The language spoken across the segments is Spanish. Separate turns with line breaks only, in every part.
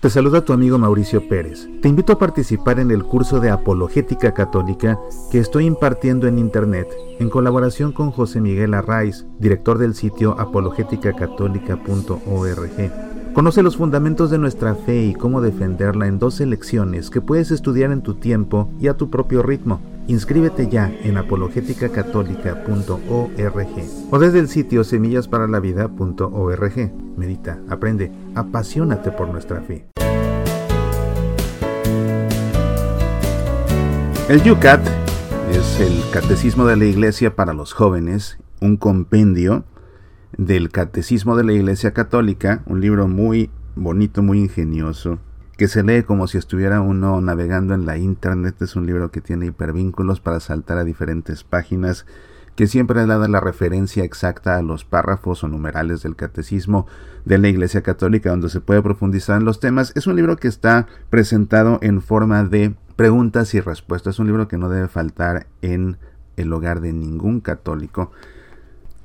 Te saluda tu amigo Mauricio Pérez. Te invito a participar en el curso de Apologética Católica que estoy impartiendo en Internet en colaboración con José Miguel Arraiz, director del sitio apologéticacatólica.org. Conoce los fundamentos de nuestra fe y cómo defenderla en dos lecciones que puedes estudiar en tu tiempo y a tu propio ritmo. Inscríbete ya en apologéticacatólica.org o desde el sitio semillasparalavida.org. Medita, aprende, apasionate por nuestra fe. El Yucat es el Catecismo de la Iglesia para los jóvenes, un compendio del Catecismo de la Iglesia Católica, un libro muy bonito, muy ingenioso, que se lee como si estuviera uno navegando en la internet. Es un libro que tiene hipervínculos para saltar a diferentes páginas, que siempre da la referencia exacta a los párrafos o numerales del catecismo de la Iglesia Católica, donde se puede profundizar en los temas. Es un libro que está presentado en forma de preguntas y respuestas. Es un libro que no debe faltar en el hogar de ningún católico.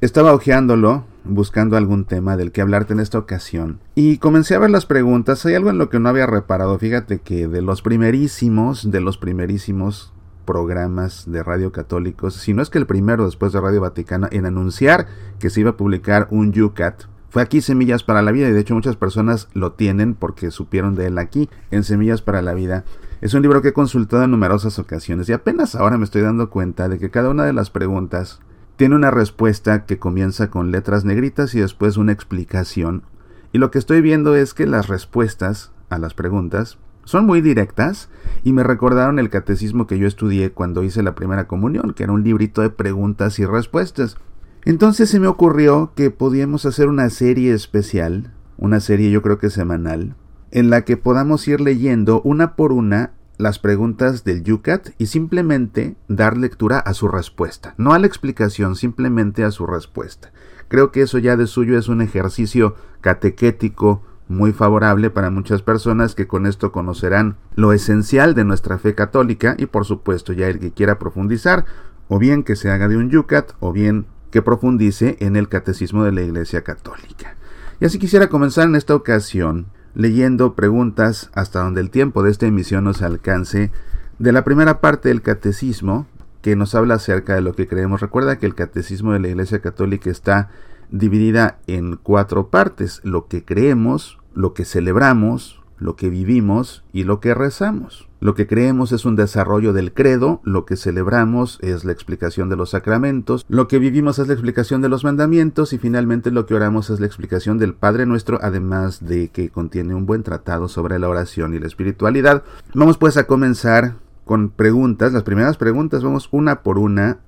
Estaba hojeándolo, buscando algún tema del que hablarte en esta ocasión, y comencé a ver las preguntas. Hay algo en lo que no había reparado. Fíjate que de los primerísimos, de los primerísimos programas de radio católicos, si no es que el primero después de Radio Vaticana, en anunciar que se iba a publicar un UCAT, fue aquí Semillas para la Vida, y de hecho muchas personas lo tienen porque supieron de él aquí, en Semillas para la Vida. Es un libro que he consultado en numerosas ocasiones y apenas ahora me estoy dando cuenta de que cada una de las preguntas tiene una respuesta que comienza con letras negritas y después una explicación. Y lo que estoy viendo es que las respuestas a las preguntas son muy directas y me recordaron el catecismo que yo estudié cuando hice la primera comunión, que era un librito de preguntas y respuestas. Entonces se me ocurrió que podíamos hacer una serie especial, una serie yo creo que semanal, en la que podamos ir leyendo una por una las preguntas del Yucat y simplemente dar lectura a su respuesta, no a la explicación, simplemente a su respuesta. Creo que eso ya de suyo es un ejercicio catequético muy favorable para muchas personas que con esto conocerán lo esencial de nuestra fe católica y por supuesto ya el que quiera profundizar, o bien que se haga de un Yucat o bien que profundice en el catecismo de la Iglesia Católica. Y así quisiera comenzar en esta ocasión leyendo preguntas hasta donde el tiempo de esta emisión nos alcance de la primera parte del catecismo que nos habla acerca de lo que creemos. Recuerda que el catecismo de la Iglesia Católica está dividida en cuatro partes, lo que creemos, lo que celebramos, lo que vivimos y lo que rezamos. Lo que creemos es un desarrollo del credo, lo que celebramos es la explicación de los sacramentos, lo que vivimos es la explicación de los mandamientos y finalmente lo que oramos es la explicación del Padre nuestro, además de que contiene un buen tratado sobre la oración y la espiritualidad. Vamos pues a comenzar con preguntas, las primeras preguntas, vamos una por una,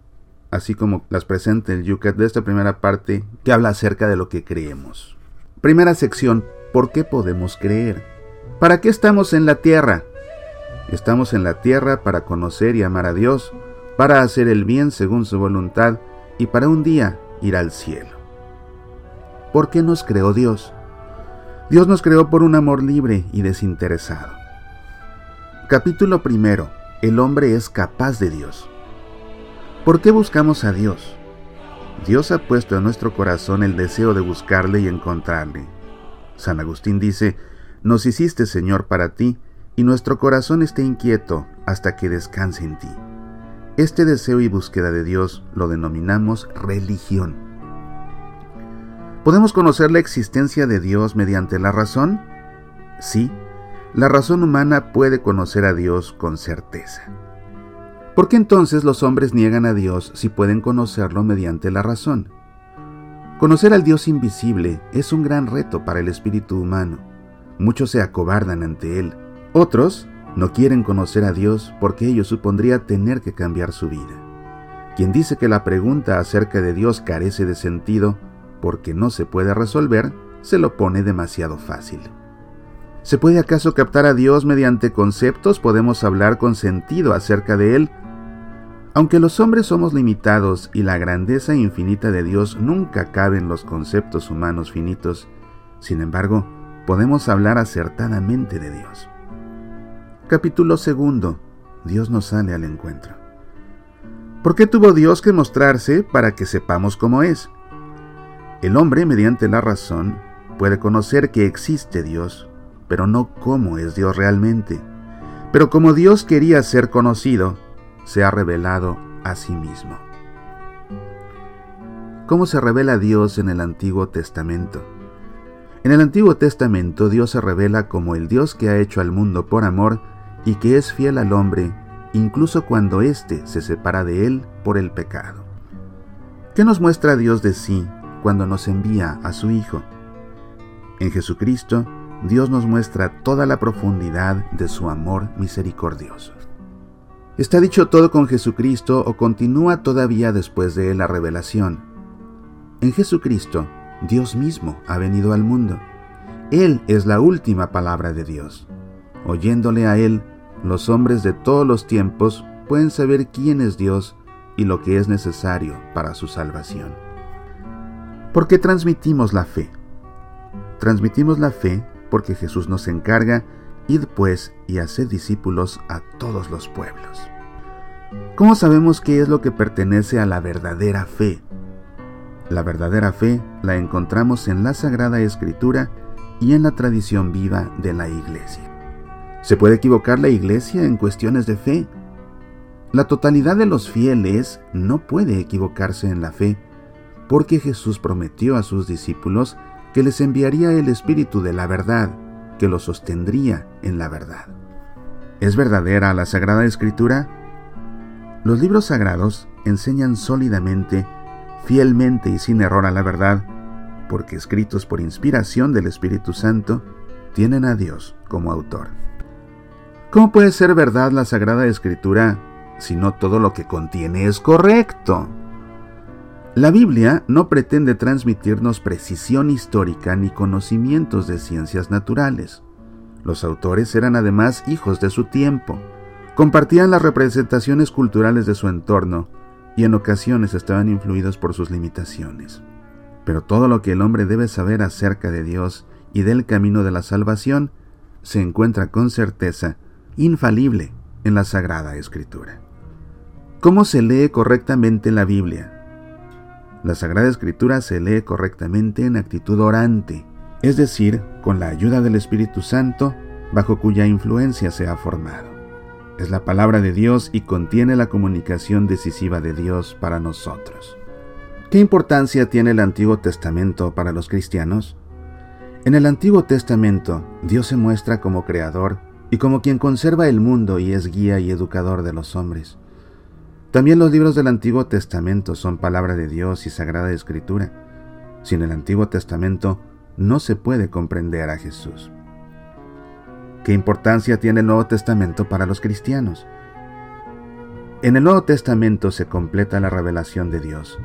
así como las presenta el Yucat de esta primera parte que habla acerca de lo que creemos. Primera sección, ¿por qué podemos creer? ¿Para qué estamos en la tierra? Estamos en la tierra para conocer y amar a Dios, para hacer el bien según su voluntad y para un día ir al cielo. ¿Por qué nos creó Dios? Dios nos creó por un amor libre y desinteresado. Capítulo primero. El hombre es capaz de Dios. ¿Por qué buscamos a Dios? Dios ha puesto en nuestro corazón el deseo de buscarle y encontrarle. San Agustín dice, nos hiciste, Señor, para ti, y nuestro corazón esté inquieto hasta que descanse en ti. Este deseo y búsqueda de Dios lo denominamos religión. ¿Podemos conocer la existencia de Dios mediante la razón? Sí, la razón humana puede conocer a Dios con certeza. ¿Por qué entonces los hombres niegan a Dios si pueden conocerlo mediante la razón? Conocer al Dios invisible es un gran reto para el espíritu humano Muchos se acobardan ante Él. Otros no quieren conocer a Dios porque ello supondría tener que cambiar su vida. Quien dice que la pregunta acerca de Dios carece de sentido porque no se puede resolver, se lo pone demasiado fácil. ¿Se puede acaso captar a Dios mediante conceptos? ¿Podemos hablar con sentido acerca de Él? Aunque los hombres somos limitados y la grandeza infinita de Dios nunca cabe en los conceptos humanos finitos, sin embargo, podemos hablar acertadamente de Dios. Capítulo segundo. Dios nos sale al encuentro. ¿Por qué tuvo Dios que mostrarse para que sepamos cómo es? El hombre, mediante la razón, puede conocer que existe Dios, pero no cómo es Dios realmente. Pero como Dios quería ser conocido, se ha revelado a sí mismo. ¿Cómo se revela Dios en el Antiguo Testamento? En el Antiguo Testamento Dios se revela como el Dios que ha hecho al mundo por amor y que es fiel al hombre, incluso cuando éste se separa de él por el pecado. ¿Qué nos muestra Dios de sí cuando nos envía a su Hijo? En Jesucristo, Dios nos muestra toda la profundidad de su amor misericordioso. ¿Está dicho todo con Jesucristo o continúa todavía después de la revelación? En Jesucristo, Dios mismo ha venido al mundo. Él es la última palabra de Dios. Oyéndole a Él, los hombres de todos los tiempos pueden saber quién es Dios y lo que es necesario para su salvación. ¿Por qué transmitimos la fe? Transmitimos la fe porque Jesús nos encarga, id pues y haced discípulos a todos los pueblos. ¿Cómo sabemos qué es lo que pertenece a la verdadera fe? La verdadera fe la encontramos en la Sagrada Escritura y en la tradición viva de la Iglesia. ¿Se puede equivocar la Iglesia en cuestiones de fe? La totalidad de los fieles no puede equivocarse en la fe, porque Jesús prometió a sus discípulos que les enviaría el Espíritu de la verdad, que los sostendría en la verdad. ¿Es verdadera la Sagrada Escritura? Los libros sagrados enseñan sólidamente, fielmente y sin error a la verdad, porque escritos por inspiración del Espíritu Santo, tienen a Dios como autor. ¿Cómo puede ser verdad la Sagrada Escritura si no todo lo que contiene es correcto? La Biblia no pretende transmitirnos precisión histórica ni conocimientos de ciencias naturales. Los autores eran además hijos de su tiempo, compartían las representaciones culturales de su entorno y en ocasiones estaban influidos por sus limitaciones. Pero todo lo que el hombre debe saber acerca de Dios y del camino de la salvación se encuentra con certeza infalible en la Sagrada Escritura. ¿Cómo se lee correctamente la Biblia? La Sagrada Escritura se lee correctamente en actitud orante, es decir, con la ayuda del Espíritu Santo, bajo cuya influencia se ha formado. Es la palabra de Dios y contiene la comunicación decisiva de Dios para nosotros. ¿Qué importancia tiene el Antiguo Testamento para los cristianos? En el Antiguo Testamento, Dios se muestra como creador y como quien conserva el mundo y es guía y educador de los hombres. También los libros del Antiguo Testamento son palabra de Dios y sagrada escritura. Sin el Antiguo Testamento no se puede comprender a Jesús. ¿Qué importancia tiene el Nuevo Testamento para los cristianos? En el Nuevo Testamento se completa la revelación de Dios.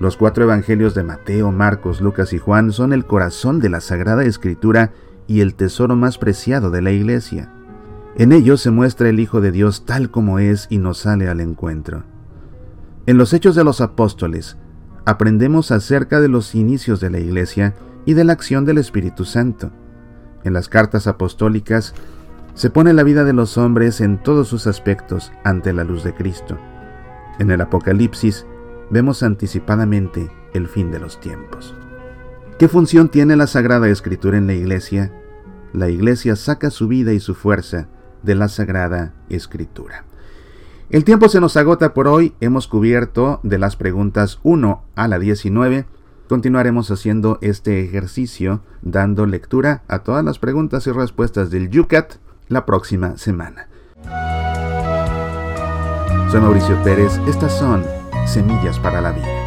Los cuatro evangelios de Mateo, Marcos, Lucas y Juan son el corazón de la Sagrada Escritura y el tesoro más preciado de la Iglesia. En ellos se muestra el Hijo de Dios tal como es y nos sale al encuentro. En los Hechos de los Apóstoles aprendemos acerca de los inicios de la Iglesia y de la acción del Espíritu Santo. En las cartas apostólicas se pone la vida de los hombres en todos sus aspectos ante la luz de Cristo. En el Apocalipsis vemos anticipadamente el fin de los tiempos. ¿Qué función tiene la Sagrada Escritura en la Iglesia? La Iglesia saca su vida y su fuerza de la Sagrada Escritura. El tiempo se nos agota por hoy, hemos cubierto de las preguntas 1 a la 19. Continuaremos haciendo este ejercicio dando lectura a todas las preguntas y respuestas del Yucat la próxima semana. Soy Mauricio Pérez, estas son Semillas para la Vida.